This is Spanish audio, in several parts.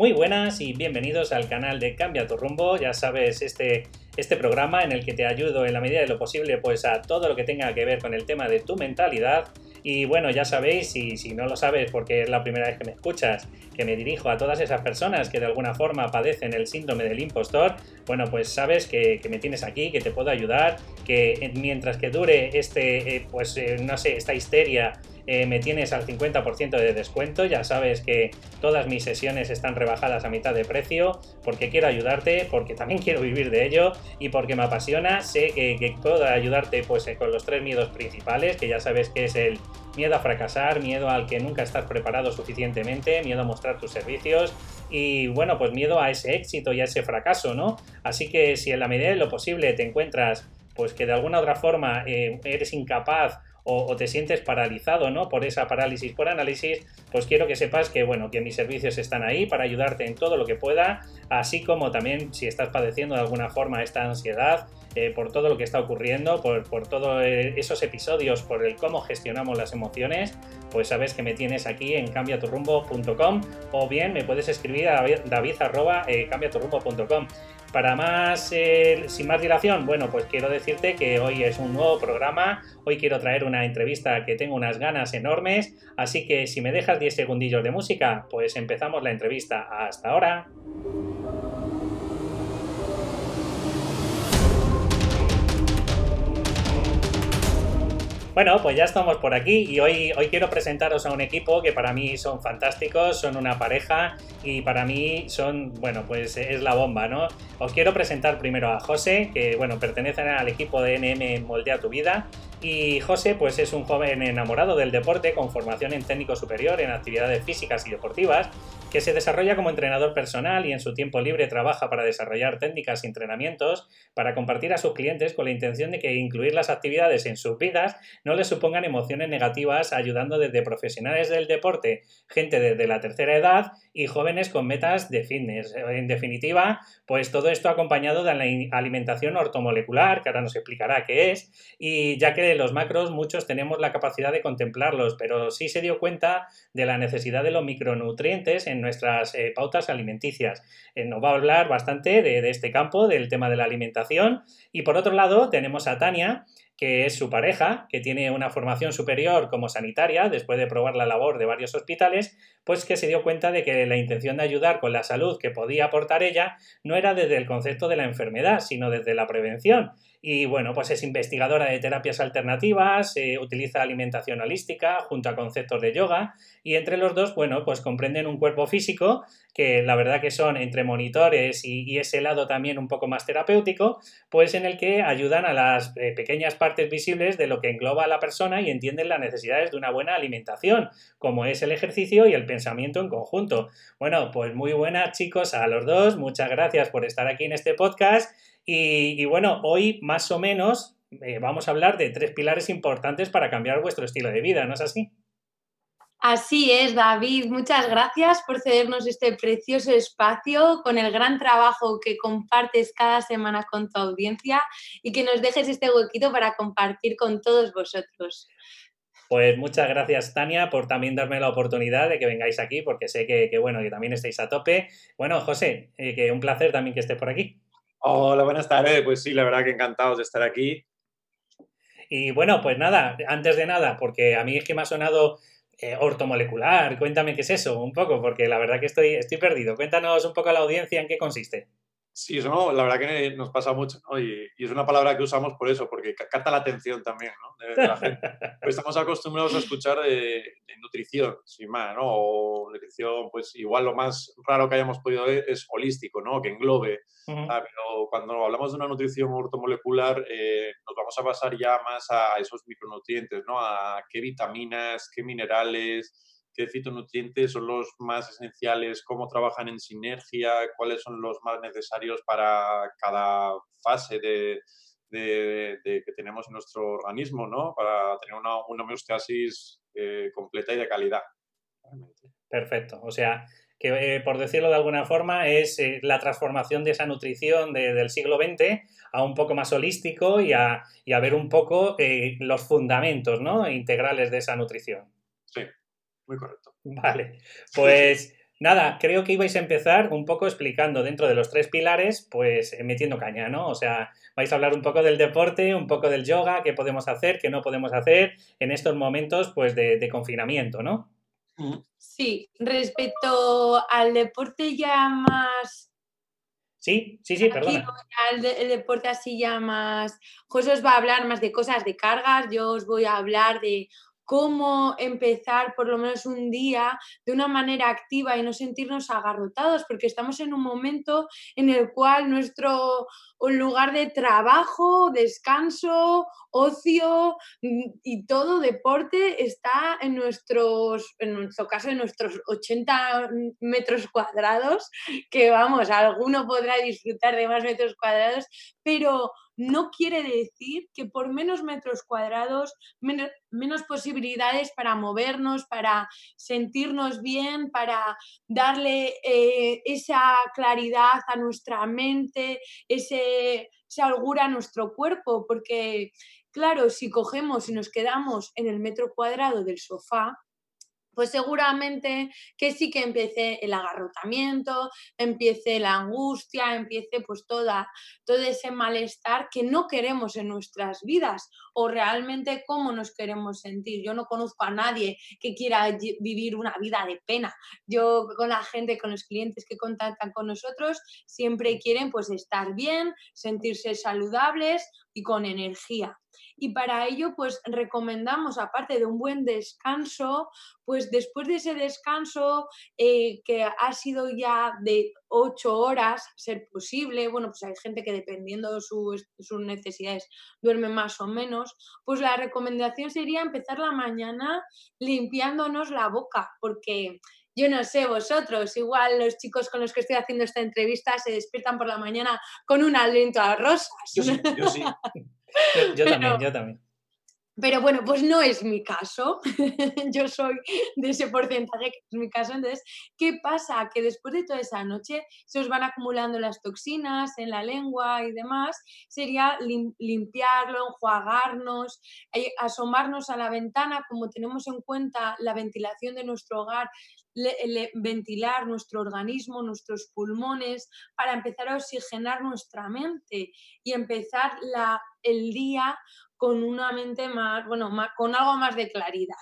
Muy buenas y bienvenidos al canal de Cambia tu rumbo. Ya sabes, este, este programa en el que te ayudo en la medida de lo posible pues a todo lo que tenga que ver con el tema de tu mentalidad. Y bueno, ya sabéis, y si no lo sabes porque es la primera vez que me escuchas, que me dirijo a todas esas personas que de alguna forma padecen el síndrome del impostor, bueno, pues sabes que, me tienes aquí, que te puedo ayudar, que mientras que dure este, eh, pues eh, no sé, esta histeria eh, me tienes al 50% de descuento. Ya sabes que todas mis sesiones están rebajadas a mitad de precio porque quiero ayudarte, porque también quiero vivir de ello y porque me apasiona. Sé que, puedo ayudarte pues, eh, con los tres miedos principales, que ya sabes que es el miedo a fracasar, miedo al que nunca estás preparado suficientemente, miedo a mostrar tus servicios y bueno, pues miedo a ese éxito y a ese fracaso, ¿no? Así que si en la medida de lo posible te encuentras pues que de alguna otra forma eh, eres incapaz o, te sientes paralizado, ¿no? Por esa parálisis por análisis, pues quiero que sepas que, bueno, que mis servicios están ahí para ayudarte en todo lo que pueda, así como también si estás padeciendo de alguna forma esta ansiedad, eh, por todo lo que está ocurriendo, por, por todos eh, esos episodios, por el cómo gestionamos las emociones, pues sabes que me tienes aquí en cambiaturrumbo.com o bien me puedes escribir a david.cambiaturrumbo.com. Para más, eh, sin más dilación, bueno, pues quiero decirte que hoy es un nuevo programa, hoy quiero traer una entrevista que tengo unas ganas enormes, así que si me dejas 10 segundillos de música, pues empezamos la entrevista. Hasta ahora. Bueno, pues ya estamos por aquí y hoy, hoy quiero presentaros a un equipo que para mí son fantásticos, son una pareja y para mí son, bueno, pues es la bomba, ¿no? Os quiero presentar primero a José, que, bueno, pertenece al equipo de NM Moldea tu Vida y José, pues es un joven enamorado del deporte con formación en técnico superior en actividades físicas y deportivas que se desarrolla como entrenador personal y en su tiempo libre trabaja para desarrollar técnicas y entrenamientos para compartir a sus clientes con la intención de que incluir las actividades en sus vidas no les supongan emociones negativas, ayudando desde profesionales del deporte, gente desde la tercera edad y jóvenes con metas de fitness. En definitiva, pues todo esto acompañado de la alimentación ortomolecular, que ahora nos explicará qué es, y ya que los macros muchos tenemos la capacidad de contemplarlos, pero sí se dio cuenta de la necesidad de los micronutrientes en nuestras eh, pautas alimenticias. Eh, nos va a hablar bastante de, de este campo, del tema de la alimentación. Y por otro lado, tenemos a Tania, que es su pareja, que tiene una formación superior como sanitaria, después de probar la labor de varios hospitales, pues que se dio cuenta de que la intención de ayudar con la salud que podía aportar ella no era desde el concepto de la enfermedad, sino desde la prevención. Y bueno, pues es investigadora de terapias alternativas, eh, utiliza alimentación holística junto a conceptos de yoga y entre los dos, bueno, pues comprenden un cuerpo físico que la verdad que son entre monitores y, ese lado también un poco más terapéutico, pues en el que ayudan a las eh, pequeñas partes visibles de lo que engloba a la persona y entienden las necesidades de una buena alimentación, como es el ejercicio y el pensamiento en conjunto. Bueno, pues muy buenas chicos a los dos, muchas gracias por estar aquí en este podcast y, bueno, hoy más o menos eh, vamos a hablar de tres pilares importantes para cambiar vuestro estilo de vida, ¿no es así? Así es, David. Muchas gracias por cedernos este precioso espacio con el gran trabajo que compartes cada semana con tu audiencia y que nos dejes este huequito para compartir con todos vosotros. Pues muchas gracias, Tania, por también darme la oportunidad de que vengáis aquí, porque sé que, bueno, que también estáis a tope. Bueno, José, eh, que un placer también que estés por aquí. Hola, buenas tardes. Pues sí, la verdad que encantados de estar aquí. Y bueno, pues nada, antes de nada, porque a mí es que me ha sonado eh, ortomolecular, cuéntame qué es eso, un poco, porque la verdad que estoy, estoy perdido. Cuéntanos un poco a la audiencia en qué consiste. Sí, eso no, la verdad que nos pasa mucho, ¿no? Y, es una palabra que usamos por eso, porque capta la atención también, ¿no? De, la gente. Pues estamos acostumbrados a escuchar de, nutrición, sin más, ¿no? O nutrición, pues igual lo más raro que hayamos podido ver es holístico, ¿no? Que englobe. Pero cuando hablamos de una nutrición ortomolecular, eh, nos vamos a pasar ya más a esos micronutrientes, ¿no? A qué vitaminas, qué minerales, qué fitonutrientes son los más esenciales, cómo trabajan en sinergia, cuáles son los más necesarios para cada fase de, que tenemos en nuestro organismo, ¿no? Para tener una, homeostasis eh, completa y de calidad. Perfecto. O sea, que eh, por decirlo de alguna forma es eh, la transformación de esa nutrición del siglo XX a un poco más holístico y a, y a ver un poco los fundamentos ¿no? integrales de esa nutrición. Sí, muy correcto. Vale, pues Nada, creo que ibais a empezar un poco explicando dentro de los tres pilares, pues eh, metiendo caña, ¿no? O sea, vais a hablar un poco del deporte, un poco del yoga, qué podemos hacer, qué no podemos hacer en estos momentos, pues, de, confinamiento, ¿no? Sí, respecto al deporte ya más Sí, sí, sí, perdón. El, el, deporte así ya más. José os va a hablar más de cosas de cargas, yo os voy a hablar de cómo empezar por lo menos un día de una manera activa y no sentirnos agarrotados, porque estamos en un momento en el cual nuestro lugar de trabajo, descanso, ocio mm, y todo deporte está en nuestros, en nuestro caso, en nuestros 80 metros cuadrados, que vamos, alguno podrá disfrutar de más metros cuadrados, pero no quiere decir que por menos metros cuadrados, menos, posibilidades para movernos, para sentirnos bien, para darle eh, esa claridad a nuestra mente, ese, esa holgura a nuestro cuerpo, porque claro, si cogemos y nos quedamos en el metro cuadrado del sofá, pues seguramente que sí que empiece el agarrotamiento, empiece la angustia, empiece pues toda, todo ese malestar que no queremos en nuestras vidas o realmente cómo nos queremos sentir. Yo no conozco a nadie que quiera vivir una vida de pena. Yo con la gente, con los clientes que contactan con nosotros, siempre quieren pues estar bien, sentirse saludables y con energía. Y para ello, pues recomendamos, aparte de un buen descanso, pues después de ese descanso eh, que ha sido ya de ocho horas, ser posible, bueno, pues hay gente que dependiendo de sus, sus necesidades duerme más o menos, pues la recomendación sería empezar la mañana limpiándonos la boca, porque yo no sé, vosotros, igual los chicos con los que estoy haciendo esta entrevista se despiertan por la mañana con un aliento a rosas. Yo sí, yo sí. yo, también, yo también. Pero bueno, pues no es mi caso. Yo soy de ese porcentaje que es mi caso. Entonces, ¿qué pasa? Que después de toda esa noche se os van acumulando las toxinas en la lengua y demás. Sería limpiarlo, enjuagarnos, eh, asomarnos a la ventana, como tenemos en cuenta la ventilación de nuestro hogar, ventilar nuestro organismo, nuestros pulmones, para empezar a oxigenar nuestra mente y empezar la, el día con una mente más, bueno, con algo más de claridad.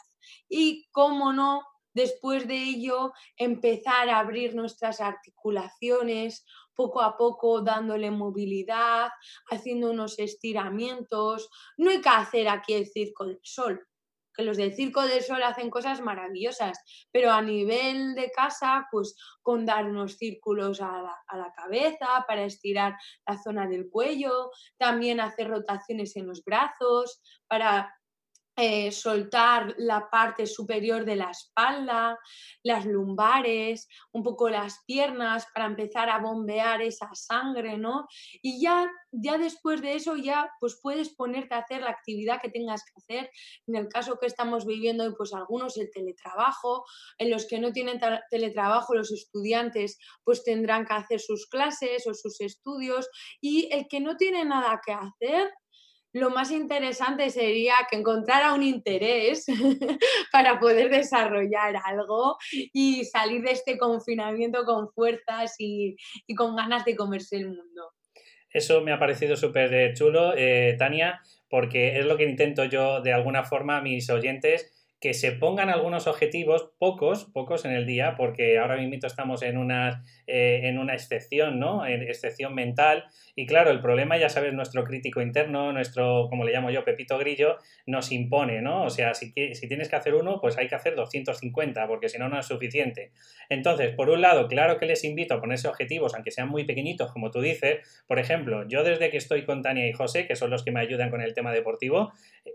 Y cómo no, después de ello, empezar a abrir nuestras articulaciones, poco a poco dándole movilidad, haciendo unos estiramientos. No hay que hacer aquí el circo del sol, que los del Circo del Sol hacen cosas maravillosas, pero a nivel de casa, pues con dar unos círculos a la, a la cabeza para estirar la zona del cuello, también hacer rotaciones en los brazos para eh, soltar la parte superior de la espalda, las lumbares, un poco las piernas para empezar a bombear esa sangre, ¿no? Y ya, ya después de eso ya pues puedes ponerte a hacer la actividad que tengas que hacer. En el caso que estamos viviendo, pues algunos el teletrabajo, en los que no tienen teletrabajo los estudiantes pues tendrán que hacer sus clases o sus estudios y el que no tiene nada que hacer lo más interesante sería que encontrara un interés para poder desarrollar algo y salir de este confinamiento con fuerzas y, con ganas de comerse el mundo. Eso me ha parecido súper chulo, eh, Tania, porque es lo que intento yo de alguna forma a mis oyentes que se pongan algunos objetivos, pocos, pocos en el día, porque ahora mismo estamos en una, eh, en una excepción, ¿no? En excepción mental. Y claro, el problema, ya sabes, nuestro crítico interno, nuestro, como le llamo yo, Pepito Grillo, nos impone, ¿no? O sea, si, si tienes que hacer uno, pues hay que hacer 250, porque si no, no es suficiente. Entonces, por un lado, claro que les invito a ponerse objetivos, aunque sean muy pequeñitos, como tú dices. Por ejemplo, yo desde que estoy con Tania y José, que son los que me ayudan con el tema deportivo,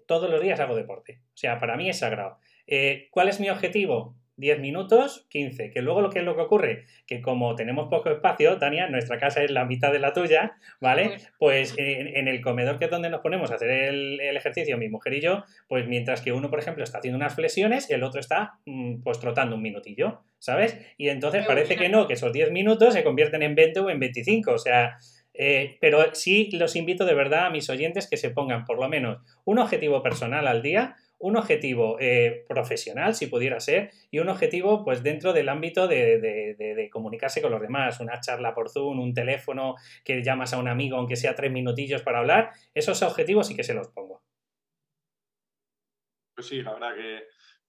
todos los días hago deporte. O sea, para mí es sagrado. Eh, ¿Cuál es mi objetivo? 10 minutos, 15. Que luego lo que es lo que ocurre, que como tenemos poco espacio, Tania, nuestra casa es la mitad de la tuya, ¿vale? Pues en, el comedor que es donde nos ponemos a hacer el, ejercicio, mi mujer y yo, pues mientras que uno, por ejemplo, está haciendo unas flexiones y el otro está mm, pues trotando un minutillo, ¿sabes? Y entonces parece que no, que esos 10 minutos se convierten en 20 o en 25, o sea... Eh, pero sí los invito de verdad a mis oyentes que se pongan por lo menos un objetivo personal al día un objetivo eh, profesional, si pudiera ser, y un objetivo pues dentro del ámbito de, de, comunicarse con los demás, una charla por Zoom, un teléfono que llamas a un amigo aunque sea tres minutillos para hablar, esos objetivos sí que se los pongo. Pues sí, la verdad que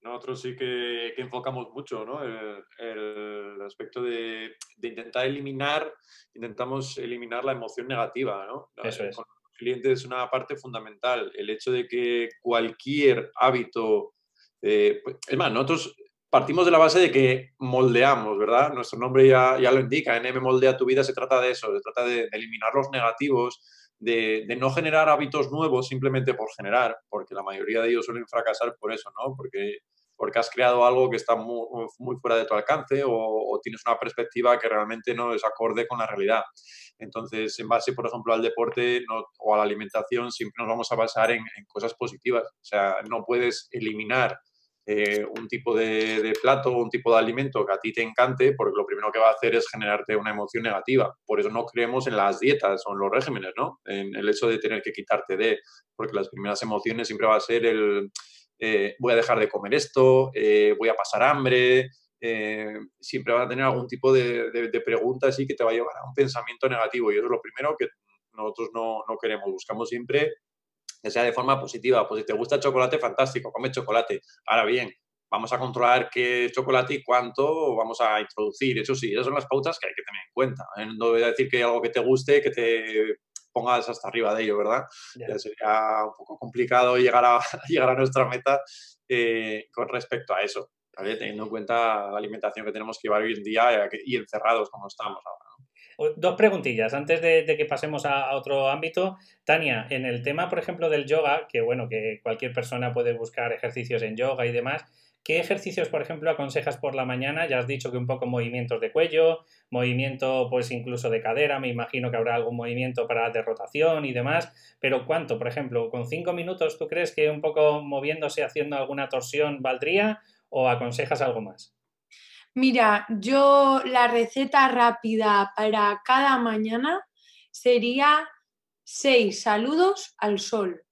nosotros sí que, enfocamos mucho ¿no? el, aspecto de, intentar eliminar, intentamos eliminar la emoción negativa. ¿no? Eso es. Con los clientes es una parte fundamental. El hecho de que cualquier hábito, eh, pues, es más, nosotros partimos de la base de que moldeamos, ¿verdad? Nuestro nombre ya, ya lo indica, NM Moldea tu vida, se trata de eso, se trata de, eliminar los negativos, de, de, no generar hábitos nuevos simplemente por generar, porque la mayoría de ellos suelen fracasar por eso, ¿no? Porque porque has creado algo que está muy, muy fuera de tu alcance o, tienes una perspectiva que realmente no es acorde con la realidad. Entonces, en base, por ejemplo, al deporte o a la alimentación, siempre nos vamos a basar en, cosas positivas. O sea, no puedes eliminar eh, un tipo de, de, plato o un tipo de alimento que a ti te encante, porque lo primero que va a hacer es generarte una emoción negativa. Por eso no creemos en las dietas o en los regímenes, ¿no? En el hecho de tener que quitarte de, porque las primeras emociones siempre va a ser el eh, voy a dejar de comer esto, eh, voy a pasar hambre, eh, siempre van a tener algún tipo de, de, pregunta así que te va a llevar a un pensamiento negativo y eso es lo primero que nosotros no, no queremos, buscamos siempre que sea de forma positiva, pues si te gusta chocolate, fantástico, come chocolate. Ahora bien, vamos a controlar qué chocolate y cuánto vamos a introducir. Eso sí, esas son las pautas que hay que tener en cuenta. No voy a decir que hay algo que te guste, que te pongas hasta arriba de ello, ¿verdad? Ya sería un poco complicado llegar a, llegar a nuestra meta eh, con respecto a eso, teniendo en cuenta la alimentación que tenemos que llevar hoy en día y encerrados como estamos ahora. Dos preguntillas antes de, que pasemos a, otro ámbito. Tania, en el tema, por ejemplo, del yoga, que bueno, que cualquier persona puede buscar ejercicios en yoga y demás, ¿Qué ejercicios, por ejemplo, aconsejas por la mañana? Ya has dicho que un poco movimientos de cuello, movimiento pues incluso de cadera, me imagino que habrá algún movimiento para de rotación y demás, pero ¿cuánto? Por ejemplo, ¿con cinco minutos tú crees que un poco moviéndose, haciendo alguna torsión valdría o aconsejas algo más? Mira, yo la receta rápida para cada mañana sería seis saludos al sol.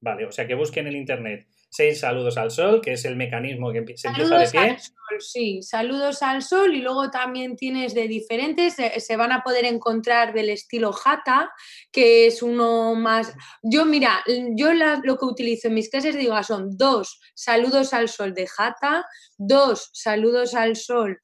Vale, o sea que busquen en el internet seis saludos al sol, que es el mecanismo que se empieza de pie. Al sol, sí, saludos al sol y luego también tienes de diferentes, se van a poder encontrar del estilo Jata, que es uno más... Yo, mira, yo lo que utilizo en mis clases de yoga son dos saludos al sol de Jata, dos saludos al sol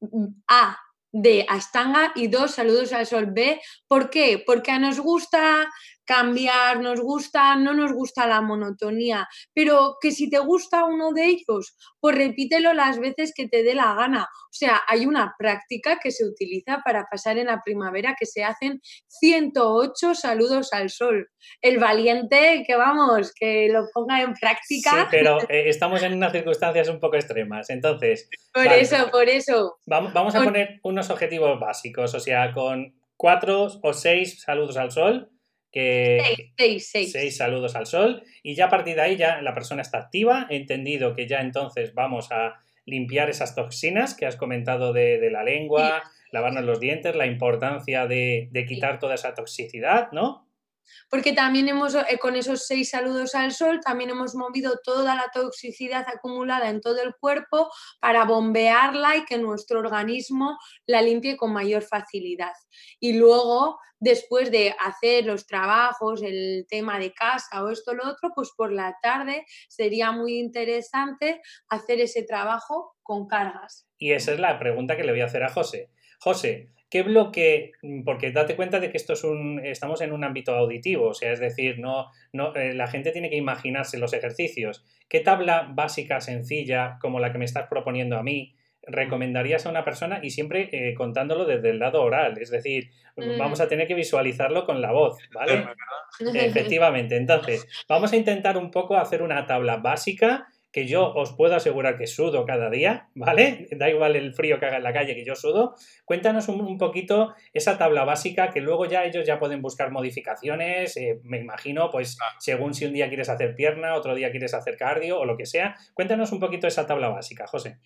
mm, A de Astanga y dos saludos al sol B. ¿Por qué? Porque a nos gusta cambiar, nos gusta, no nos gusta la monotonía, pero que si te gusta uno de ellos, pues repítelo las veces que te dé la gana. O sea, hay una práctica que se utiliza para pasar en la primavera que se hacen 108 saludos al sol. El valiente, que vamos, que lo ponga en práctica. Sí, pero eh, estamos en unas circunstancias un poco extremas, entonces... Por eso, por eso. Vamos, a poner unos objetivos básicos, o sea, con cuatro o seis saludos al sol que seis, saludos al sol. Y ya a partir de ahí ya la persona está activa, he entendido que ya entonces vamos a limpiar esas toxinas que has comentado de, la lengua, lavarnos los dientes, la importancia de, de quitar toda esa toxicidad, ¿no? Porque también hemos, eh, con esos seis saludos al sol, también hemos movido toda la toxicidad acumulada en todo el cuerpo para bombearla y que nuestro organismo la limpie con mayor facilidad. Y luego, después de hacer los trabajos, el tema de casa o esto o lo otro, pues por la tarde sería muy interesante hacer ese trabajo con cargas. Y esa es la pregunta que le voy a hacer a José. José, ¿Qué bloque? Mm, porque date cuenta de que esto es un, estamos en un ámbito auditivo, o sea, es decir, no, no, eh, la gente tiene que imaginarse los ejercicios. ¿Qué tabla básica, sencilla, como la que me estás proponiendo a mí, recomendarías a una persona y siempre eh, contándolo desde el lado oral? Es decir, mm. vamos a tener que visualizarlo con la voz, ¿vale? Efectivamente. Entonces, vamos a intentar un poco hacer una tabla básica que yo os puedo asegurar que sudo cada día, ¿vale? Da igual el frío que haga en la calle que yo sudo. Cuéntanos un, poquito esa tabla básica que luego ya ellos ya pueden buscar modificaciones, eh, me imagino, pues según si un día quieres hacer pierna, otro día quieres hacer cardio o lo que sea. Cuéntanos un poquito esa tabla básica, José.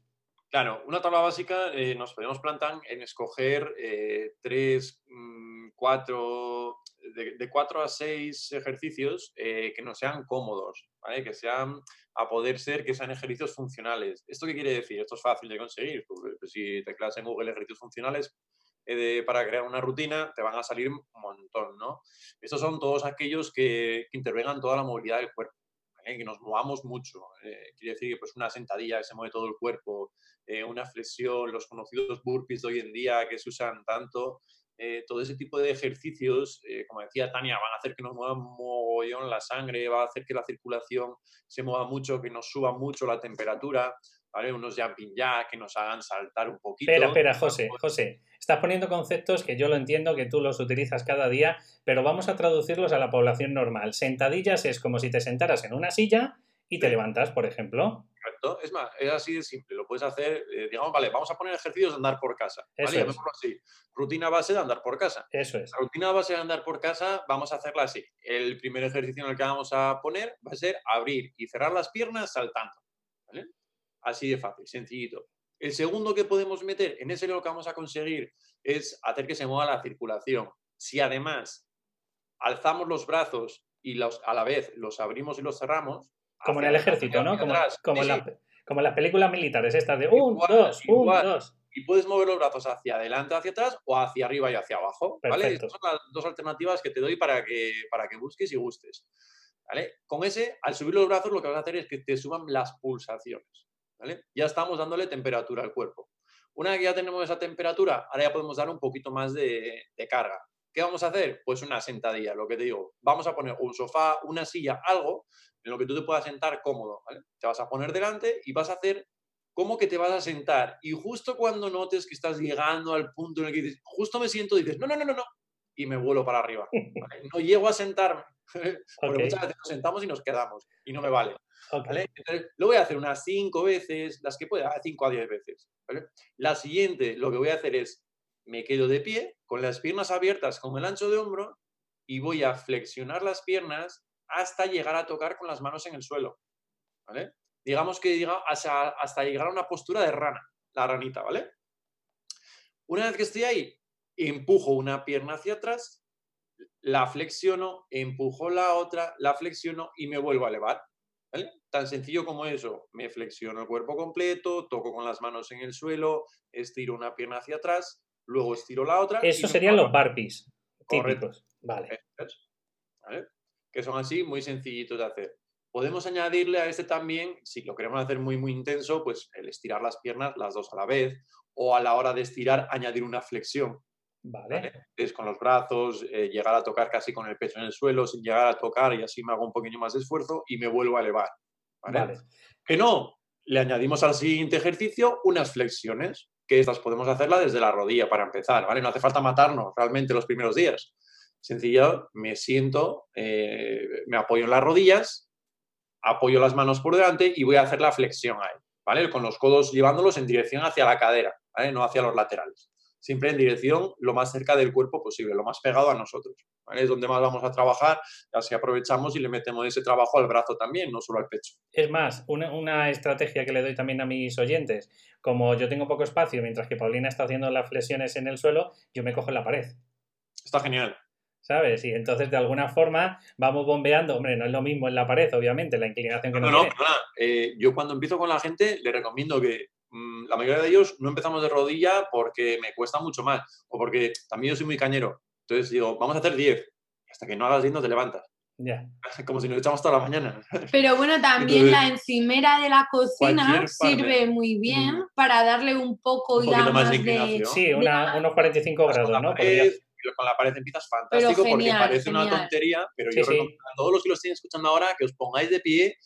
Claro, una tabla básica eh, nos podemos plantar en escoger eh, tres, mm, cuatro de, cuatro a seis ejercicios eh, que no sean cómodos, ¿vale? Que sean, a poder ser, que sean ejercicios funcionales. ¿Esto qué quiere decir? Esto es fácil de conseguir. Pues, si te clases en Google ejercicios funcionales, eh, para crear una rutina, te van a salir un montón, ¿no? Estos son todos aquellos que, que intervengan toda la movilidad del cuerpo, que nos movamos mucho. Eh, quiere decir que pues, una sentadilla que se mueve todo el cuerpo, eh, una flexión, los conocidos burpees de hoy en día que se usan tanto, todo ese tipo de ejercicios, como decía Tania, van a hacer que nos mueva mogollón la sangre, va a hacer que la circulación se mueva mucho, que nos suba mucho la temperatura, ¿vale? Unos jumping jack que nos hagan saltar un poquito. Espera, espera, José, José. Estás poniendo conceptos que yo lo entiendo, que tú los utilizas cada día, pero vamos a traducirlos a la población normal. Sentadillas es como si te sentaras en una silla y te levantas, por ejemplo. Correcto. Es más, es así de simple. Lo puedes hacer, eh, digamos, vale, vamos a poner ejercicios de andar por casa. ¿vale? Es. así. Rutina base de andar por casa. Eso es. La rutina base de andar por casa, vamos a hacerla así. El primer ejercicio en el que vamos a poner va a ser abrir y cerrar las piernas saltando. ¿vale? Así de fácil, sencillito. El segundo que podemos meter, en ese lo que vamos a conseguir es hacer que se mueva la circulación. Si además alzamos los brazos y los, a la vez los abrimos y los cerramos. Como en el ejército, ¿no? Como, como, en las películas militares, estas de un, dos, un, dos. Y puedes mover los brazos hacia adelante, hacia atrás o hacia arriba y hacia abajo. ¿vale? Estas son las dos alternativas que te doy para que, para que busques y gustes. ¿vale? Con ese, al subir los brazos, lo que vas a hacer es que te suban las pulsaciones. Ya estamos dándole temperatura al cuerpo. Una vez que ya tenemos esa temperatura, ahora ya podemos dar un poquito más de, carga. ¿Qué vamos a hacer? Pues una sentadilla, lo que te digo. Vamos a poner un sofá, una silla, algo en lo que tú te puedas sentar cómodo. Te vas a poner delante y vas a hacer como que te vas a sentar. Y justo cuando notes que estás llegando al punto en el que dices, justo me siento, dices, no, no, no, no, no, y me vuelo para arriba. No llego a sentarme, porque muchas veces nos sentamos y nos quedamos y no me vale. Entonces, lo voy a hacer unas 5 veces, las que pueda, 5 a 10 veces. La siguiente, lo que voy a hacer es, me quedo de pie, con las piernas abiertas, con el ancho de hombro, y voy a flexionar las piernas hasta llegar a tocar con las manos en el suelo. ¿vale? Digamos que hasta, hasta llegar a una postura de rana, la ranita, ¿vale? Una vez que estoy ahí, empujo una pierna hacia atrás, la flexiono, empujo la otra, la flexiono y me vuelvo a elevar. Tan sencillo como eso. Me flexiono el cuerpo completo, toco con las manos en el suelo, estiro una pierna hacia atrás, luego estiro la otra. Eso serían los burpees típicos. Vale. Que son así muy sencillitos de hacer. Podemos añadirle a este también, si lo queremos hacer muy, muy intenso, pues el estirar las piernas las dos a la vez o a la hora de estirar añadir una flexión. Vale. Es con los brazos, eh, llegar a tocar casi con el pecho en el suelo, sin llegar a tocar y así me hago un poquito más de esfuerzo y me vuelvo a elevar. ¿vale? Que no, le añadimos al siguiente ejercicio unas flexiones, que estas podemos hacerlas desde la rodilla para empezar, ¿vale? No hace falta matarnos realmente los primeros días. Sencillo, me siento, eh, me apoyo en las rodillas, apoyo las manos por delante y voy a hacer la flexión ahí, ¿vale? Con los codos llevándolos en dirección hacia la cadera, ¿vale? No hacia los laterales siempre en dirección lo más cerca del cuerpo posible, lo más pegado a nosotros. Es donde más vamos a trabajar, así aprovechamos y le metemos ese trabajo al brazo también, no solo al pecho. Es más, una, estrategia que le doy también a mis oyentes, como yo tengo poco espacio, mientras que Paulina está haciendo las flexiones en el suelo, yo me cojo en la pared. Está genial. ¿Sabes? Y entonces de alguna forma vamos bombeando, hombre, no es lo mismo en la pared, obviamente, la inclinación que no, no, no eh, yo cuando empiezo con la gente le recomiendo que Mm, la mayoría de ellos no empezamos de rodilla porque me cuesta mucho más o porque también yo soy muy cañero. Entonces digo, vamos a hacer 10. Hasta que no hagas 10 no te levantas. Ya. Como si nos echamos toda la mañana. Pero bueno, también la encimera de la cocina sirve muy bien para darle un poco un ya más de, Sí, unos 45 grados, ¿no? Con la pared empiezas fantástico porque parece una tontería, pero yo recomiendo a todos los que lo estén escuchando ahora que os pongáis de pie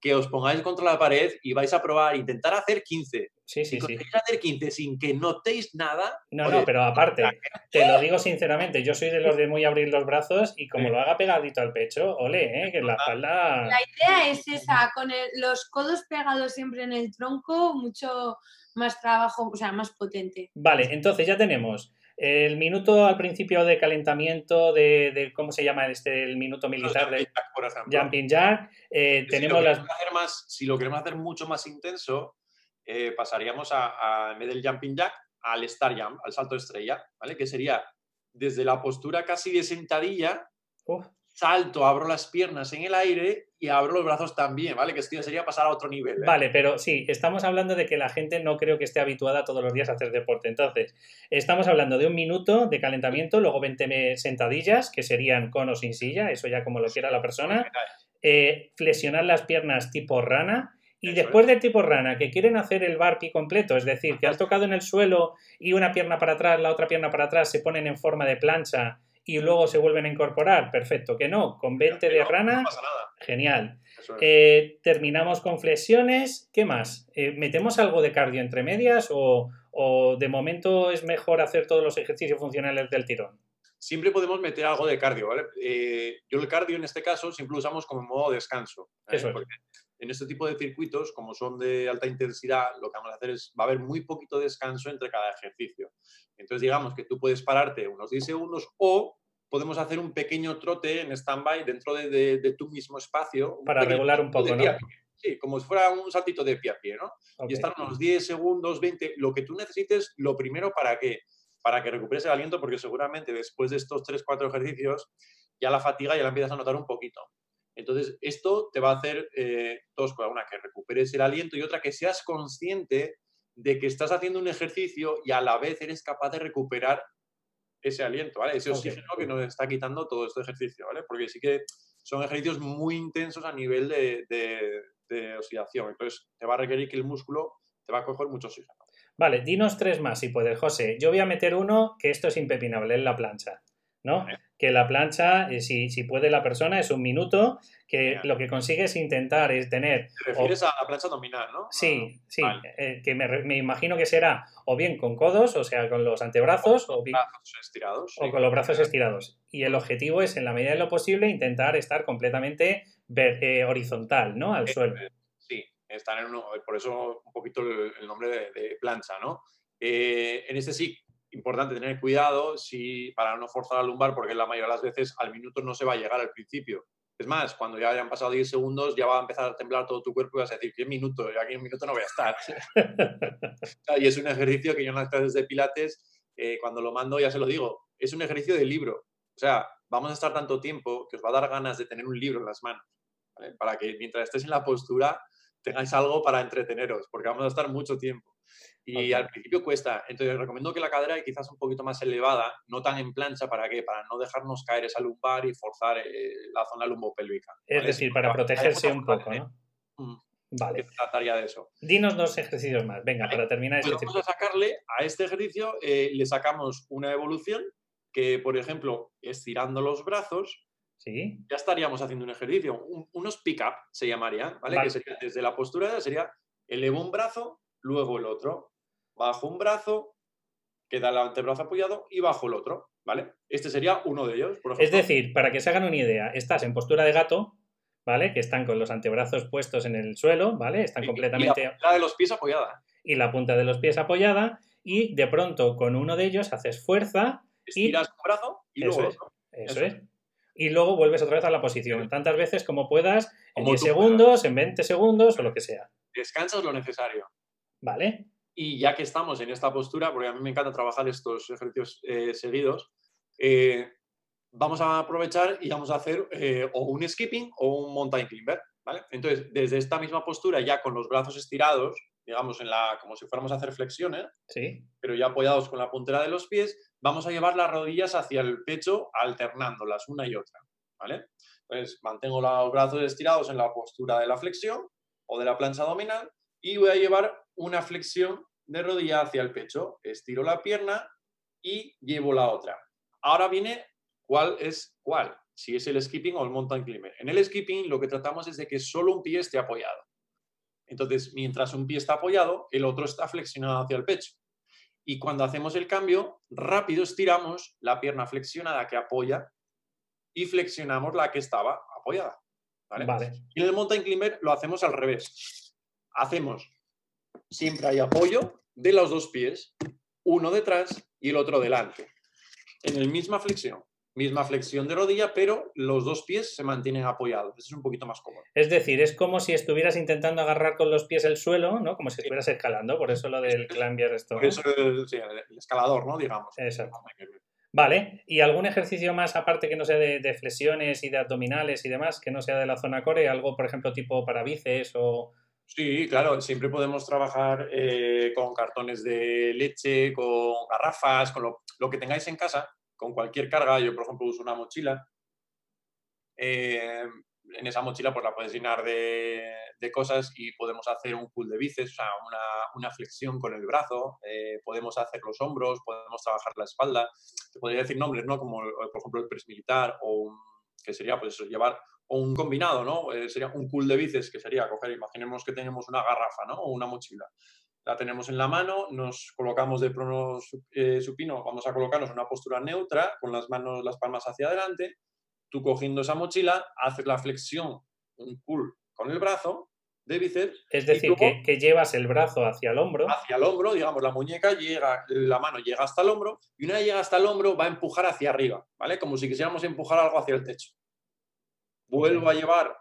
que os pongáis contra la pared y vais a probar, intentar hacer 15. Sí, sí, si sí. hacer 15 sin que notéis nada. No, no, pero aparte, te lo digo sinceramente, yo soy de los de muy abrir los brazos y como lo haga pegadito al pecho, ole, ¿eh? que la espalda. La idea es esa, con los codos pegados siempre en el tronco, mucho más trabajo, o sea, más potente. Vale, entonces ya tenemos el minuto al principio de calentamiento de, ¿cómo se llama este? El minuto militar de Jumping Jack. Eh, tenemos si las... Hacer más, si lo queremos hacer mucho más intenso, eh, pasaríamos a, en vez del Jumping Jack al Star Jump, al salto estrella, ¿vale? Que sería desde la postura casi de sentadilla, salto, abro las piernas en el aire y abro los brazos también, ¿vale? Que esto ya sería pasar a otro nivel. ¿eh? Vale, pero sí, estamos hablando de que la gente no creo que esté habituada todos los días a hacer deporte. Entonces, estamos hablando de un minuto de calentamiento, luego 20 sentadillas, que serían con o sin silla, eso ya como lo quiera la persona. Eh, flexionar las piernas tipo rana. Y después del tipo rana, que quieren hacer el barpi completo, es decir, que has tocado en el suelo y una pierna para atrás, la otra pierna para atrás, se ponen en forma de plancha y luego se vuelven a incorporar. Perfecto, que no, con 20 de rana, genial. Eh, terminamos con flexiones, ¿qué más? Eh, ¿Metemos algo de cardio entre medias o, de momento es mejor hacer todos los ejercicios funcionales del tirón? Siempre podemos meter algo de cardio, ¿vale? Eh, yo el cardio en este caso siempre lo usamos como modo descanso. Eso en este tipo de circuitos, como son de alta intensidad, lo que vamos a hacer es, va a haber muy poquito descanso entre cada ejercicio. Entonces, digamos que tú puedes pararte unos 10 segundos o podemos hacer un pequeño trote en stand-by dentro de, tu mismo espacio. Para regular un poco, ¿no? Sí, como si fuera un saltito de pie a pie, ¿no? Y estar unos 10 segundos, 20, lo que tú necesites, lo primero para que, para que recuperes el aliento, porque seguramente después de estos 3, 4 ejercicios, ya la fatiga ya la empiezas a notar un poquito. Entonces, esto te va a hacer eh, dos cosas. Una, que recuperes el aliento y otra, que seas consciente de que estás haciendo un ejercicio y a la vez eres capaz de recuperar ese aliento, ¿vale? Ese oxígeno que nos está quitando todo este ejercicio, ¿vale? Porque sí que son ejercicios muy intensos a nivel de, de, oxidación. Entonces, te va a requerir que el músculo te va a coger mucho oxígeno. Vale, dinos tres más si puedes, José. Yo voy a meter uno que esto es impepinable, en la plancha. ¿no? Que la plancha, eh, si, si, puede la persona, es un minuto, que lo que consigue es intentar, es tener... Te refieres a la plancha dominal, ¿no? Sí, sí, eh, que me, imagino que será o bien con codos, o sea, con los antebrazos, o, brazos estirados, o con los brazos estirados. Y el objetivo es, en la medida de lo posible, intentar estar completamente eh, horizontal, ¿no? Al suelo. Sí, estar en uno, por eso un poquito el, nombre de, plancha, ¿no? en este sí, importante tener cuidado si, para no forzar la lumbar, porque la mayoría de las veces al minuto no se va a llegar al principio. Es más, cuando ya hayan pasado 10 segundos, ya va a empezar a temblar todo tu cuerpo y vas a decir, ¿qué minuto? Yo aquí en un minuto no voy a estar. y es un ejercicio que yo en las clases de Pilates, eh, cuando lo mando, ya se lo digo, es un ejercicio de libro. O sea, vamos a estar tanto tiempo que os va a dar ganas de tener un libro en las manos, para que mientras estés en la postura tengáis algo para entreteneros, porque vamos a estar mucho tiempo. Y al principio cuesta. Entonces, recomiendo que la cadera quizás un poquito más elevada, no tan en plancha, ¿para qué? Para no dejarnos caer esa lumbar y forzar eh, la zona lumbopélvica. Es decir, para protegerse un poco, ¿no? Mm. Vale. Trataría de eso. Dinos dos ejercicios más. Venga, para terminar este Vamos a sacarle a este ejercicio, eh, le sacamos una evolución que, por ejemplo, estirando los brazos, ¿Sí? ya estaríamos haciendo un ejercicio. unos pick-up se llamarían, ¿vale? Que sería, desde la postura sería elevo un brazo, luego el otro, bajo un brazo, queda el antebrazo apoyado y bajo el otro, ¿vale? Este sería uno de ellos, por Es decir, para que se hagan una idea, estás en postura de gato, ¿vale? Que están con los antebrazos puestos en el suelo, ¿vale? Están completamente... Y la punta de los pies apoyada. Y la punta de los pies apoyada y de pronto con uno de ellos haces fuerza Estiras un brazo y luego otro. Eso, es. Y luego vuelves otra vez a la posición, tantas veces como puedas, en 10 segundos, en 20 segundos o lo que sea. Descansas lo necesario. Vale. Y ya que estamos en esta postura, porque a mí me encanta trabajar estos ejercicios eh, seguidos, eh, vamos a aprovechar y vamos a hacer eh, o un skipping o un mountain climber. ¿vale? Entonces, desde esta misma postura, ya con los brazos estirados, digamos, en la, como si fuéramos a hacer flexiones, sí. pero ya apoyados con la puntera de los pies, vamos a llevar las rodillas hacia el pecho alternándolas una y otra. ¿vale? Entonces, mantengo los brazos estirados en la postura de la flexión o de la plancha abdominal y voy a llevar una flexión de rodilla hacia el pecho. Estiro la pierna y llevo la otra. Ahora viene cuál es cuál, si es el skipping o el mountain climber. En el skipping lo que tratamos es de que solo un pie esté apoyado. Entonces, mientras un pie está apoyado, el otro está flexionado hacia el pecho. Y cuando hacemos el cambio, rápido estiramos la pierna flexionada que apoya y flexionamos la que estaba apoyada. ¿vale? Y en el mountain climber lo hacemos al revés. Hacemos siempre hay apoyo de los dos pies, uno detrás y el otro delante. En el misma flexión, misma flexión de rodilla, pero los dos pies se mantienen apoyados. Eso es un poquito más cómodo. Es decir, es como si estuvieras intentando agarrar con los pies el suelo, ¿no? Como si estuvieras escalando, por eso lo del clambier esto. Por eso el, escalador, ¿no? Digamos. Exacto. Vale, ¿y algún ejercicio más aparte que no sea de, flexiones y de abdominales y demás, que no sea de la zona core? ¿Algo, por ejemplo, tipo para bíceps o...? Sí, claro, siempre podemos trabajar eh, con cartones de leche, con garrafas, con lo, que tengáis en casa, con cualquier carga. Yo, por ejemplo, uso una mochila. Eh, en esa mochila pues la puedes llenar de, cosas y podemos hacer un pull de bíceps, o sea, una, flexión con el brazo, eh, podemos hacer los hombros, podemos trabajar la espalda. Te podría decir nombres, ¿no? Como, por ejemplo, el press militar o que sería, pues llevar o un combinado, ¿no? Eh, sería un cool de bíceps, que sería coger, imaginemos que tenemos una garrafa, ¿no? O una mochila. La tenemos en la mano, nos colocamos de prono eh, supino, vamos a colocarnos en una postura neutra, con las manos, las palmas hacia adelante. Tú cogiendo esa mochila, haces la flexión, un cool con el brazo de bíceps. Es decir, que, que, llevas el brazo hacia el hombro. Hacia el hombro, digamos, la muñeca llega, la mano llega hasta el hombro y una vez llega hasta el hombro va a empujar hacia arriba, ¿vale? Como si quisiéramos empujar algo hacia el techo vuelvo a llevar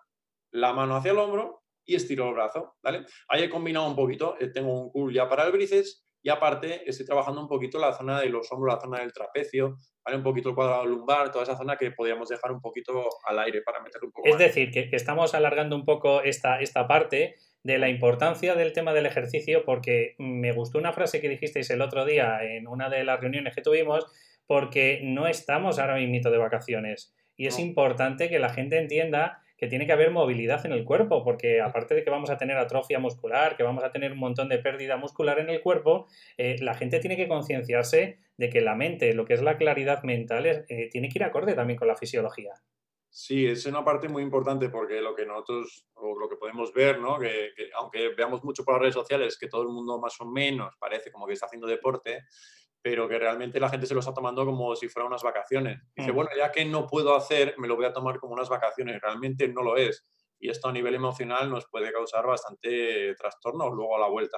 la mano hacia el hombro y estiro el brazo, ¿vale? Ahí he combinado un poquito, eh, tengo un curl ya para el bíceps y aparte estoy trabajando un poquito la zona de los hombros, la zona del trapecio, ¿vale? Un poquito el cuadrado lumbar, toda esa zona que podríamos dejar un poquito al aire para meter un poco Es decir, que, estamos alargando un poco esta, esta parte de la importancia del tema del ejercicio porque me gustó una frase que dijisteis el otro día en una de las reuniones que tuvimos porque no estamos ahora mismo de vacaciones y es importante que la gente entienda que tiene que haber movilidad en el cuerpo, porque aparte de que vamos a tener atrofia muscular, que vamos a tener un montón de pérdida muscular en el cuerpo, eh, la gente tiene que concienciarse de que la mente, lo que es la claridad mental, eh, tiene que ir acorde también con la fisiología. Sí, es una parte muy importante porque lo que nosotros, o lo que podemos ver, ¿no? que, aunque veamos mucho por las redes sociales que todo el mundo más o menos parece como que está haciendo deporte, pero que realmente la gente se lo está tomando como si fueran unas vacaciones. Dice, mm. bueno, ya que no puedo hacer, me lo voy a tomar como unas vacaciones. Realmente no lo es. Y esto a nivel emocional nos puede causar bastante trastorno luego a la vuelta.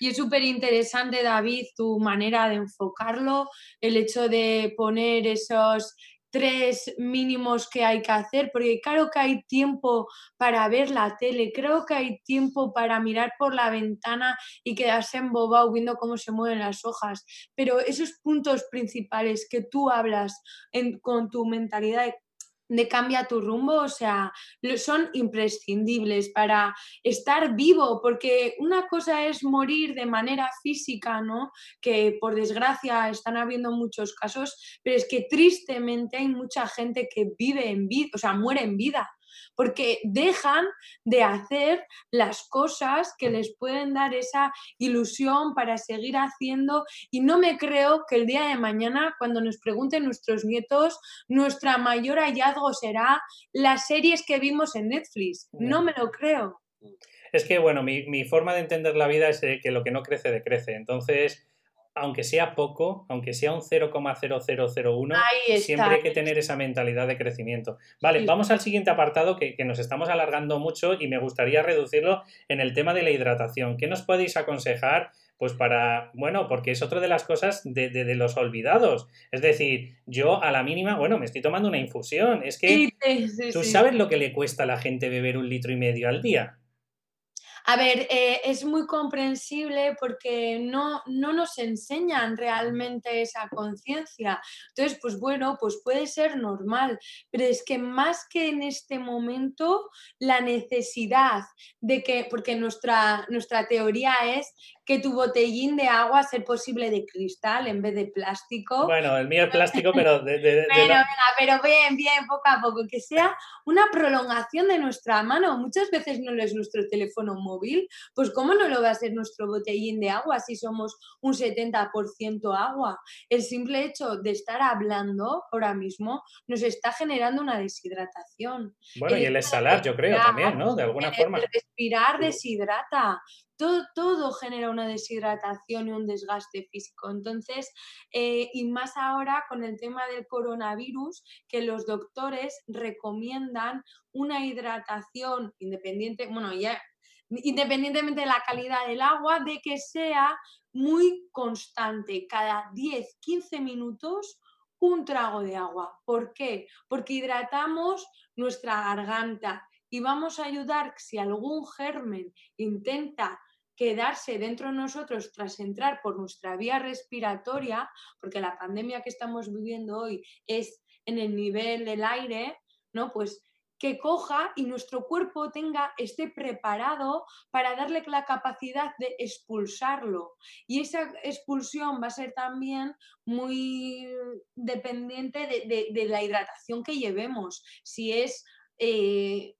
Y es súper interesante, David, tu manera de enfocarlo, el hecho de poner esos tres mínimos que hay que hacer, porque claro que hay tiempo para ver la tele, creo que hay tiempo para mirar por la ventana y quedarse embobado viendo cómo se mueven las hojas, pero esos puntos principales que tú hablas con tu mentalidad de de cambia tu rumbo, o sea, son imprescindibles para estar vivo, porque una cosa es morir de manera física, ¿no? Que por desgracia están habiendo muchos casos, pero es que tristemente hay mucha gente que vive en vida, o sea, muere en vida porque dejan de hacer las cosas que les pueden dar esa ilusión para seguir haciendo y no me creo que el día de mañana cuando nos pregunten nuestros nietos nuestra mayor hallazgo será las series que vimos en Netflix. No me lo creo. Es que, bueno, mi, mi forma de entender la vida es que lo que no crece, decrece. Entonces, aunque sea poco, aunque sea un 0,0001, siempre hay que tener esa mentalidad de crecimiento. Vale, vamos al siguiente apartado que, nos estamos alargando mucho y me gustaría reducirlo en el tema de la hidratación. ¿Qué nos podéis aconsejar? Pues para, bueno, porque es otra de las cosas de, de, los olvidados. Es decir, yo a la mínima, bueno, me estoy tomando una infusión. Es que tú sabes lo que le cuesta a la gente beber un litro y medio al día. A ver, eh, es muy comprensible porque no, no nos enseñan realmente esa conciencia. Entonces, pues bueno, pues puede ser normal, pero es que más que en este momento, la necesidad de que, porque nuestra, nuestra teoría es que tu botellín de agua sea posible de cristal en vez de plástico. Bueno, el mío es plástico, pero de, pero, pero bien, bien, poco a poco, que sea una prolongación de nuestra mano. Muchas veces no lo es nuestro teléfono móvil, pues ¿cómo no lo va a ser nuestro botellín de agua si somos un 70% agua? El simple hecho de estar hablando ahora mismo nos está generando una deshidratación. Bueno, y el exhalar, yo creo, también, ¿no? De alguna forma. El respirar deshidrata todo, genera una deshidratación y un desgaste físico. Entonces, eh, y más ahora con el tema del coronavirus, que los doctores recomiendan una hidratación independiente, bueno, ya independientemente de la calidad del agua, de que sea muy constante, cada 10, 15 minutos un trago de agua. ¿Por qué? Porque hidratamos nuestra garganta y vamos a ayudar si algún germen intenta quedarse dentro de nosotros tras entrar por nuestra vía respiratoria, porque la pandemia que estamos viviendo hoy es en el nivel del aire, ¿no? Pues que coja y nuestro cuerpo tenga, esté preparado para darle la capacidad de expulsarlo. Y esa expulsión va a ser también muy dependiente de, la hidratación que llevemos, si es eh,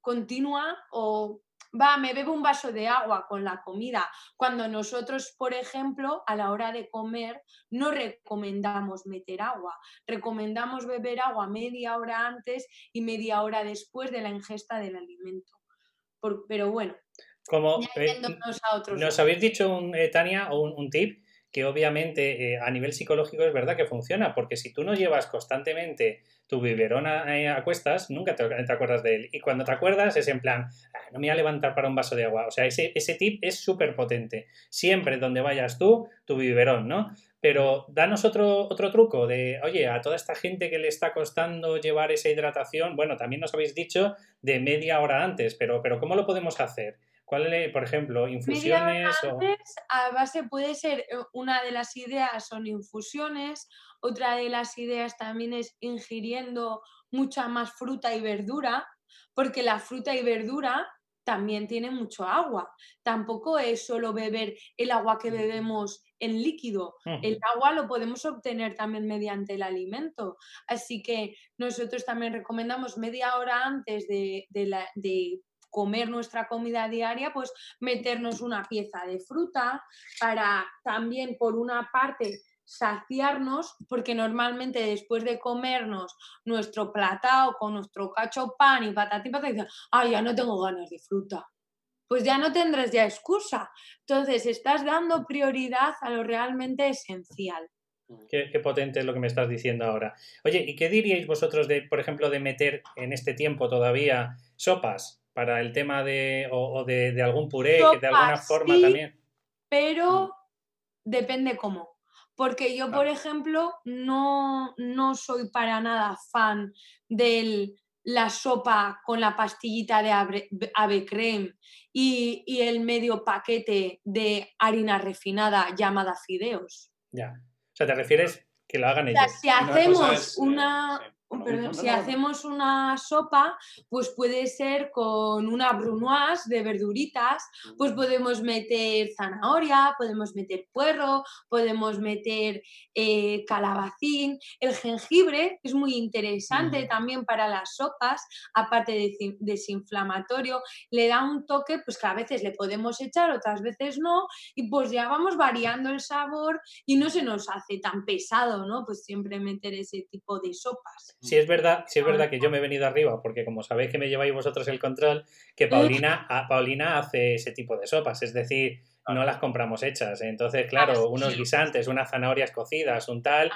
continua o va, me bebo un vaso de agua con la comida, cuando nosotros, por ejemplo, a la hora de comer no recomendamos meter agua, recomendamos beber agua media hora antes y media hora después de la ingesta del alimento. pero bueno, como eh, nos habéis dicho, eh, Tania, un, un tip que obviamente eh, a nivel psicológico es verdad que funciona, porque si tú no llevas constantemente tu biberón a, cuestas, nunca te, acuerdas de él. Y cuando te acuerdas es en plan, no me voy a levantar para un vaso de agua. O sea, ese, ese tip es súper potente. Siempre donde vayas tú, tu biberón, ¿no? Pero danos otro, otro truco de, oye, a toda esta gente que le está costando llevar esa hidratación, bueno, también nos habéis dicho de media hora antes, pero, pero ¿cómo lo podemos hacer? ¿Cuál, por ejemplo, infusiones? o... A base puede ser, eh, una de las ideas son infusiones, otra de las ideas también es ingiriendo mucha más fruta y verdura, porque la fruta y verdura también tiene mucho agua. Tampoco es solo beber el agua que bebemos en líquido. El agua lo podemos obtener también mediante el alimento. Así que nosotros también recomendamos media hora antes de, la, de comer nuestra comida diaria, pues meternos una pieza de fruta para también, por una parte, saciarnos, porque normalmente después de comernos nuestro platao con nuestro cacho pan y patatín, patatín, ay, ya no tengo ganas de fruta. Pues ya no tendrás ya excusa. Entonces, estás dando prioridad a lo realmente esencial. Qué, qué, potente es lo que me estás diciendo ahora. Oye, ¿y qué diríais vosotros de, por ejemplo, de meter en este tiempo todavía sopas? para el tema de, o, de, algún puré, que de alguna forma también. Pero mm. depende cómo. Porque yo, por ejemplo, no, no soy para nada fan de la sopa con la pastillita de ave, creme y, y, el medio paquete de harina refinada llamada fideos. Ya. O sea, ¿te refieres que lo hagan ellos? si hacemos una, si hacemos una sopa, pues puede ser con una brunoise de verduritas, pues podemos meter zanahoria, podemos meter puerro, podemos meter eh, calabacín. El jengibre es muy interesante también para las sopas, aparte de desinflamatorio, le da un toque pues que a veces le podemos echar, otras veces no, y pues ya vamos variando el sabor y no se nos hace tan pesado, ¿no? Pues siempre meter ese tipo de sopas. Si es verdad, si es verdad que yo me he venido arriba, porque como sabéis que me lleváis vosotros el control, que Paulina, Paulina hace ese tipo de sopas, es decir, no las compramos hechas. Entonces, claro, unos guisantes, unas zanahorias cocidas, un tal,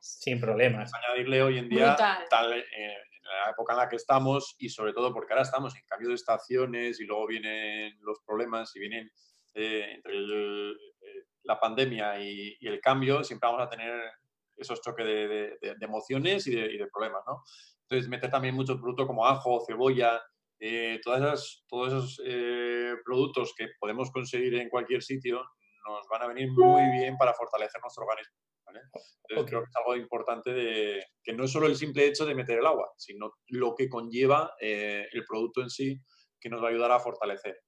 sin problemas. Añadirle hoy en día, tal, eh, en la época en la que estamos, y sobre todo porque ahora estamos en cambio de estaciones y luego vienen los problemas y vienen eh, entre eh, la pandemia y, y, el cambio, siempre vamos a tener esos choques de, emociones y de, problemas, ¿no? Entonces, meter también muchos productos como ajo, cebolla, eh, todas todos esos eh, productos que podemos conseguir en cualquier sitio nos van a venir muy bien para fortalecer nuestro organismo. Entonces, creo que es algo importante de, que no es solo el simple hecho de meter el agua, sino lo que conlleva eh, el producto en sí que nos va a ayudar a fortalecer.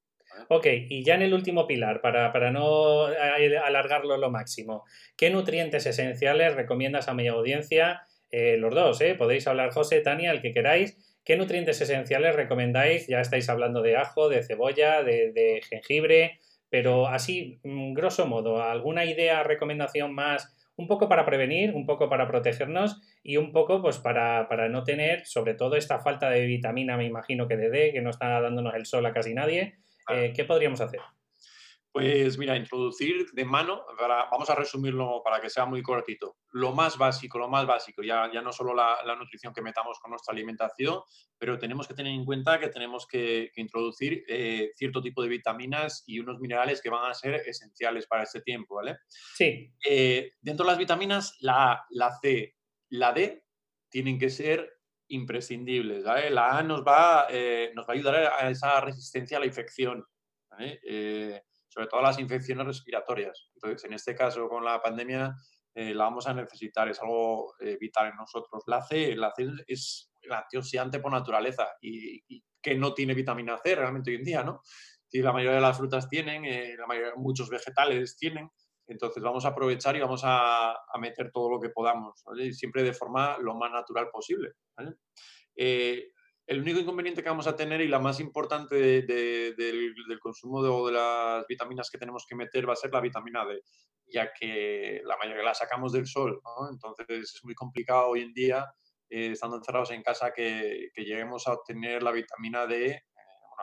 Ok, y ya en el último pilar, para, para no alargarlo lo máximo, ¿qué nutrientes esenciales recomiendas a mi audiencia? Eh, los dos, ¿eh? Podéis hablar, José, Tania, el que queráis. ¿Qué nutrientes esenciales recomendáis? Ya estáis hablando de ajo, de cebolla, de, jengibre, pero así, mm, grosso modo, ¿alguna idea, recomendación más? Un poco para prevenir, un poco para protegernos y un poco pues para, para no tener, sobre todo, esta falta de vitamina, me imagino que de D, que no está dándonos el sol a casi nadie eh, ¿qué podríamos hacer? Pues mira, introducir de mano, vamos a resumirlo para que sea muy cortito. Lo más básico, lo más básico, ya, ya no solo la, nutrición que metamos con nuestra alimentación, pero tenemos que tener en cuenta que tenemos que, introducir eh, cierto tipo de vitaminas y unos minerales que van a ser esenciales para este tiempo, ¿vale? Sí. Eh, dentro de las vitaminas, la, la C, la D tienen que ser imprescindibles. La A nos va, eh, nos va a ayudar a esa resistencia a la infección. Eh, sobre todo las infecciones respiratorias. Entonces, en este caso, con la pandemia, eh, la vamos a necesitar, es algo vital en nosotros. La C, la C es el antioxidante por naturaleza y, que no tiene vitamina C realmente hoy en día, ¿no? Y la mayoría de las frutas tienen, la mayoría, muchos vegetales tienen, entonces vamos a aprovechar y vamos a, meter todo lo que podamos, siempre de forma lo más natural posible. Eh, el único inconveniente que vamos a tener y la más importante del, consumo de, las vitaminas que tenemos que meter va a ser la vitamina D, ya que la mayoría la sacamos del sol, entonces es muy complicado hoy en día, eh, estando encerrados en casa, que, lleguemos a obtener la vitamina D, eh,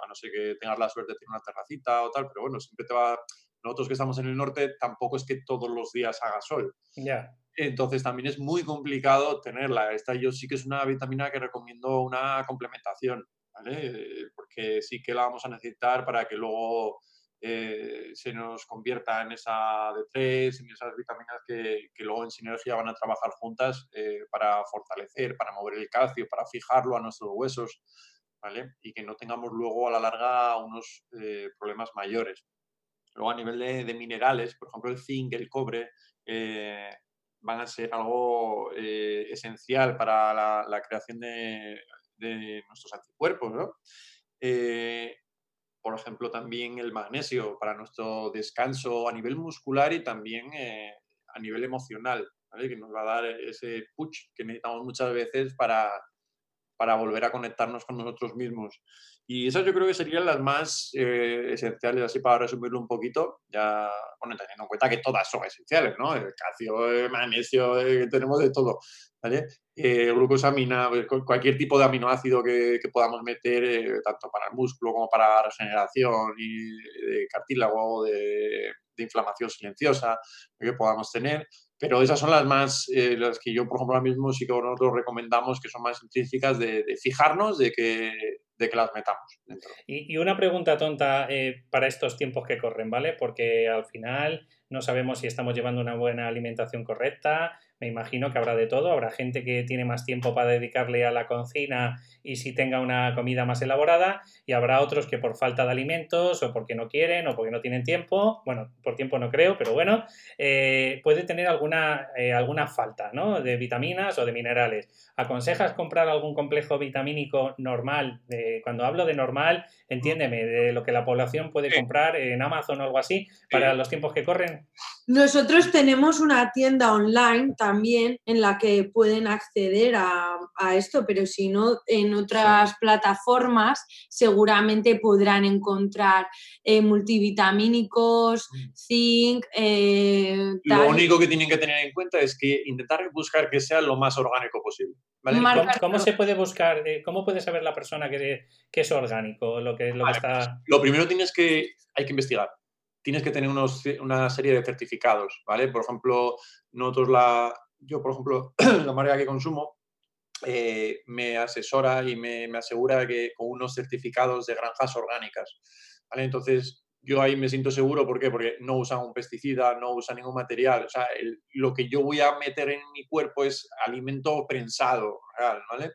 a no sé que tengas la suerte de tener una terracita o tal, pero bueno, siempre te va, nosotros que estamos en el norte, tampoco es que todos los días haga sol. Ya. Entonces también es muy complicado tenerla. Esta yo sí que es una vitamina que recomiendo una complementación, ¿vale? Porque sí que la vamos a necesitar para que luego eh, se nos convierta en esa D3, en esas vitaminas que, que luego en sinergia van a trabajar juntas eh, para fortalecer, para mover el calcio, para fijarlo a nuestros huesos, ¿vale? Y que no tengamos luego a la larga unos eh, problemas mayores. Luego a nivel de, minerales, por ejemplo el zinc, el cobre, eh, van a ser algo eh, esencial para la, creación de, nuestros anticuerpos. Eh, por ejemplo, también el magnesio para nuestro descanso a nivel muscular y también a nivel emocional, que nos va a dar ese push que necesitamos muchas veces para, para volver a conectarnos con nosotros mismos. Y esas yo creo que serían las más eh, esenciales, así para resumirlo un poquito, ya, bueno, teniendo en cuenta que todas son esenciales, ¿no? El calcio, el magnesio, eh, tenemos de todo, ¿vale? Eh, glucosamina, pues, cualquier tipo de aminoácido que, que podamos meter, tanto para el músculo como para regeneración y de cartílago, de, de inflamación silenciosa que podamos tener pero esas son las más, las que yo, por ejemplo, ahora mismo sí que nosotros recomendamos que son más intrínsecas de fijarnos, de que, de que las metamos. Y, una pregunta tonta eh, para estos tiempos que corren, ¿vale? Porque al final no sabemos si estamos llevando una buena alimentación correcta, me imagino que habrá de todo, habrá gente que tiene más tiempo para dedicarle a la cocina y si tenga una comida más elaborada y habrá otros que por falta de alimentos o porque no quieren o porque no tienen tiempo, bueno, por tiempo no creo, pero bueno, eh, puede tener alguna, eh, alguna falta ¿no? de vitaminas o de minerales. ¿Aconsejas comprar algún complejo vitamínico normal? cuando hablo de normal, entiéndeme, de lo que la población puede comprar en Amazon o algo así para los tiempos que corren. Nosotros tenemos una tienda online también en la que pueden acceder a, esto, pero si no, en otras plataformas seguramente podrán encontrar eh, multivitamínicos, mm. zinc. Eh, lo único que tienen que tener en cuenta es que intentar buscar que sea lo más orgánico posible. ¿Cómo, se puede buscar? Eh, ¿Cómo puede saber la persona que, es orgánico? Lo, que, lo, que está... Pues, lo primero tienes que, hay que investigar tienes que tener una serie de certificados, ¿vale? Por ejemplo, nosotros la, yo, por ejemplo, la marca que consumo eh, me asesora y me, me, asegura que con unos certificados de granjas orgánicas, ¿vale? Entonces, yo ahí me siento seguro, ¿por qué? Porque no usan un pesticida, no usan ningún material, o sea, lo que yo voy a meter en mi cuerpo es alimento prensado, real, ¿vale?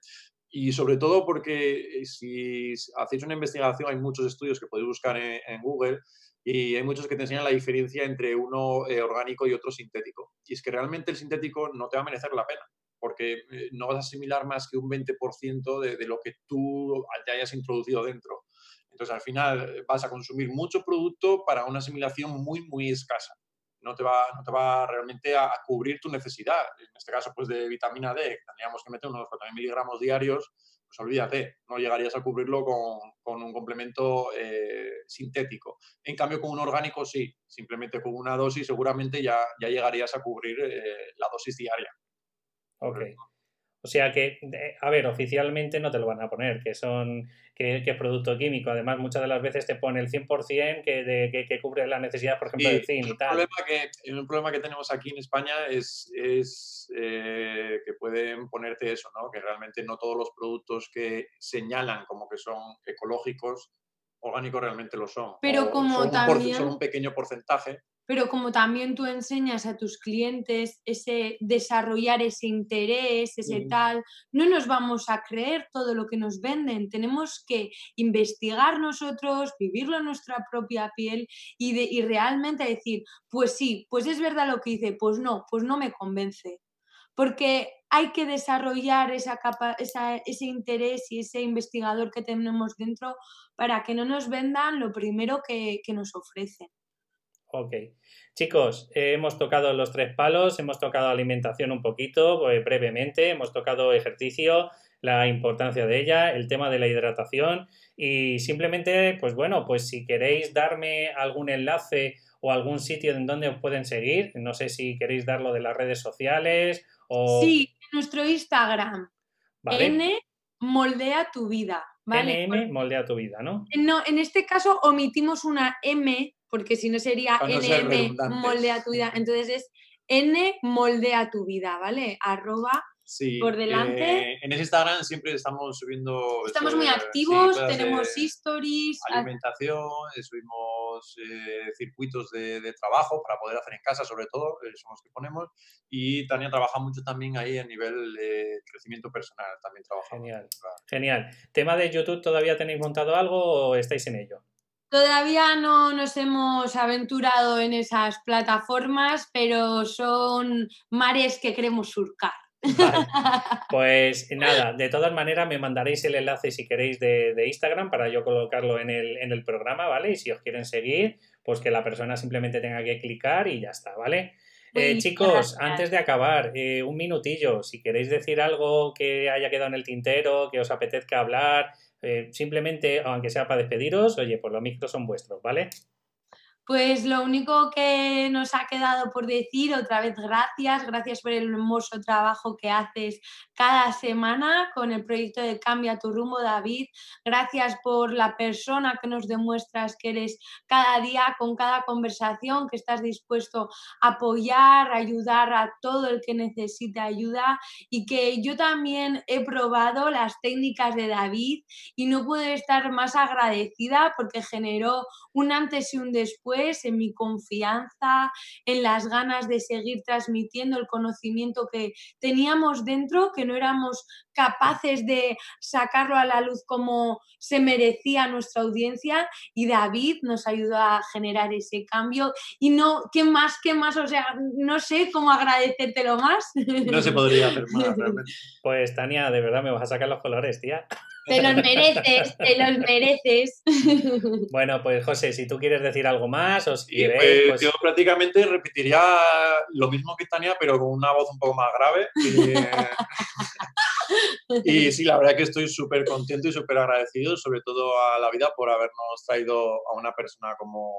Y sobre todo porque eh, si hacéis una investigación, hay muchos estudios que podéis buscar en, en Google, y hay muchos que te enseñan la diferencia entre uno eh, orgánico y otro sintético. Y es que realmente el sintético no te va a merecer la pena, porque eh, no vas a asimilar más que un 20% de, lo que tú te hayas introducido dentro. Entonces, al final vas a consumir mucho producto para una asimilación muy, muy escasa. No te va, no te va realmente a, cubrir tu necesidad. En este caso, pues de vitamina D, tendríamos que meter unos 4.000 miligramos diarios pues olvídate, no llegarías a cubrirlo con, un complemento eh, sintético. En cambio, con un orgánico sí, simplemente con una dosis seguramente ya, ya llegarías a cubrir eh, la dosis diaria. Ok. O sea que, a ver, oficialmente no te lo van a poner, que son que, es producto químico. Además, muchas de las veces te pone el 100% que, de, que, cubre la necesidad, por ejemplo, del zinc y tal. Problema que, un problema que tenemos aquí en España es, es eh, pueden ponerte eso, ¿no? que realmente no todos los productos que señalan como que son ecológicos, orgánicos realmente lo son. Pero como también... son un pequeño porcentaje pero como también tú enseñas a tus clientes ese desarrollar ese interés, ese Mm. tal, no nos vamos a creer todo lo que nos venden. Tenemos que investigar nosotros, vivirlo en nuestra propia piel y, de- y realmente decir, pues sí, pues es verdad lo que dice, pues no, pues no me convence. Porque hay que desarrollar esa capa- esa- ese interés y ese investigador que tenemos dentro para que no nos vendan lo primero que, que nos ofrecen. Ok. Chicos, eh, hemos tocado los tres palos, hemos tocado alimentación un poquito, eh, brevemente, hemos tocado ejercicio, la importancia de ella, el tema de la hidratación y simplemente, pues bueno, pues si queréis darme algún enlace o algún sitio en donde os pueden seguir, no sé si queréis darlo de las redes sociales o... Sí, nuestro Instagram, ¿vale? N moldea tu vida, ¿vale? NM moldea tu vida, ¿no? No, en este caso omitimos una M, porque si no sería no NM moldea tu vida. Entonces es N moldea tu vida, ¿vale? Arroba. Sí, Por delante. eh, en ese Instagram siempre estamos subiendo. Estamos eso muy de- sí, activos, cosas de tenemos stories. ah, Alimentación, eh, subimos eh, circuitos de, de trabajo para poder hacer en casa, sobre todo, eh, son los que ponemos. Y Tania trabaja mucho también ahí a nivel de crecimiento personal. También trabajamos. Genial. Claro. Genial. ¿Tema de YouTube todavía tenéis montado algo o estáis en ello? Todavía no nos hemos aventurado en esas plataformas, pero son mares que queremos surcar. Vale. Pues nada, de todas maneras me mandaréis el enlace si queréis de, de Instagram para yo colocarlo en el, en el programa, ¿vale? Y si os quieren seguir, pues que la persona simplemente tenga que clicar y ya está, ¿vale? Eh, chicos, antes de acabar, eh, un minutillo, si queréis decir algo que haya quedado en el tintero, que os apetezca hablar, eh, simplemente, aunque sea para despediros, oye, pues los micros son vuestros, ¿vale? Pues lo único que nos ha quedado por decir, otra vez gracias, gracias por el hermoso trabajo que haces cada semana con el proyecto de Cambia tu rumbo, David. Gracias por la persona que nos demuestras que eres cada día, con cada conversación, que estás dispuesto a apoyar, ayudar a todo el que necesite ayuda y que yo también he probado las técnicas de David y no puedo estar más agradecida porque generó un antes y un después en mi confianza, en las ganas de seguir transmitiendo el conocimiento que teníamos dentro, que no éramos capaces de sacarlo a la luz como se merecía nuestra audiencia y David nos ayudó a generar ese cambio y no, ¿qué más, qué más? O sea, no sé cómo agradecértelo más. No se podría hacer más, realmente. Pues Tania, de verdad me vas a sacar los colores, tía. Te los mereces, te los mereces. Bueno, pues José, si tú quieres decir algo más o si queréis, pues, pues Yo prácticamente repetiría lo mismo que Tania, pero con una voz un poco más grave. Y, y sí, la verdad que estoy súper contento y súper agradecido, sobre todo a la vida, por habernos traído a una persona como,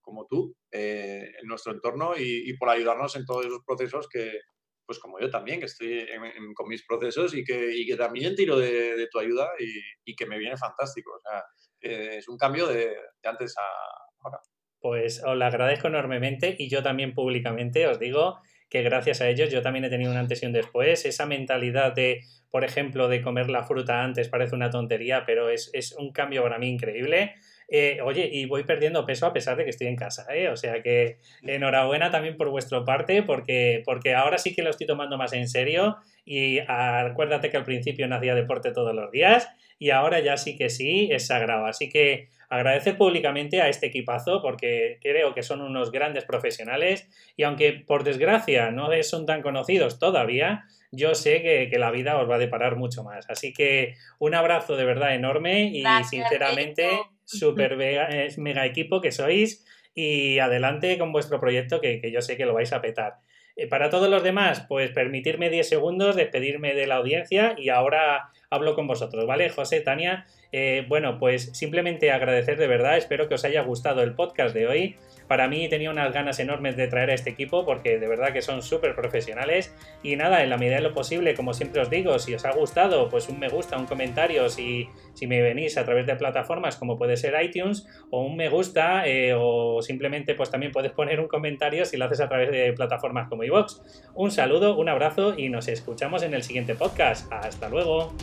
como tú eh, en nuestro entorno y, y por ayudarnos en todos esos procesos que, pues como yo también, que estoy con mis procesos y que, también tiro de, tu ayuda y, que me viene fantástico. O sea, eh, es un cambio de, de antes a ahora. Pues os lo agradezco enormemente y yo también públicamente os digo que gracias a ellos yo también he tenido un antes y un después. Esa mentalidad de, por ejemplo, de comer la fruta antes parece una tontería, pero es, es un cambio para mí increíble. Eh, oye, y voy perdiendo peso a pesar de que estoy en casa, ¿eh? O sea que enhorabuena también por vuestra parte, porque, porque ahora sí que lo estoy tomando más en serio. Y acuérdate que al principio no hacía deporte todos los días y ahora ya sí que sí es sagrado. Así que agradecer públicamente a este equipazo porque creo que son unos grandes profesionales y aunque por desgracia no son tan conocidos todavía, yo sé que, que la vida os va a deparar mucho más. Así que un abrazo de verdad enorme y Gracias, sinceramente súper mega, mega equipo que sois y adelante con vuestro proyecto que, que yo sé que lo vais a petar. Eh, Para todos los demás, pues permitirme 10 segundos, despedirme de la audiencia y ahora hablo con vosotros, ¿vale? José, Tania, eh, bueno, pues simplemente agradecer de verdad, espero que os haya gustado el podcast de hoy. Para mí tenía unas ganas enormes de traer a este equipo porque de verdad que son súper profesionales y nada, en la medida de lo posible, como siempre os digo, si os ha gustado, pues un me gusta, un comentario, si, si me venís a través de plataformas como puede ser iTunes o un me gusta eh, o simplemente pues también puedes poner un comentario si lo haces a través de plataformas como iVoox. Un saludo, un abrazo y nos escuchamos en el siguiente podcast. Hasta luego.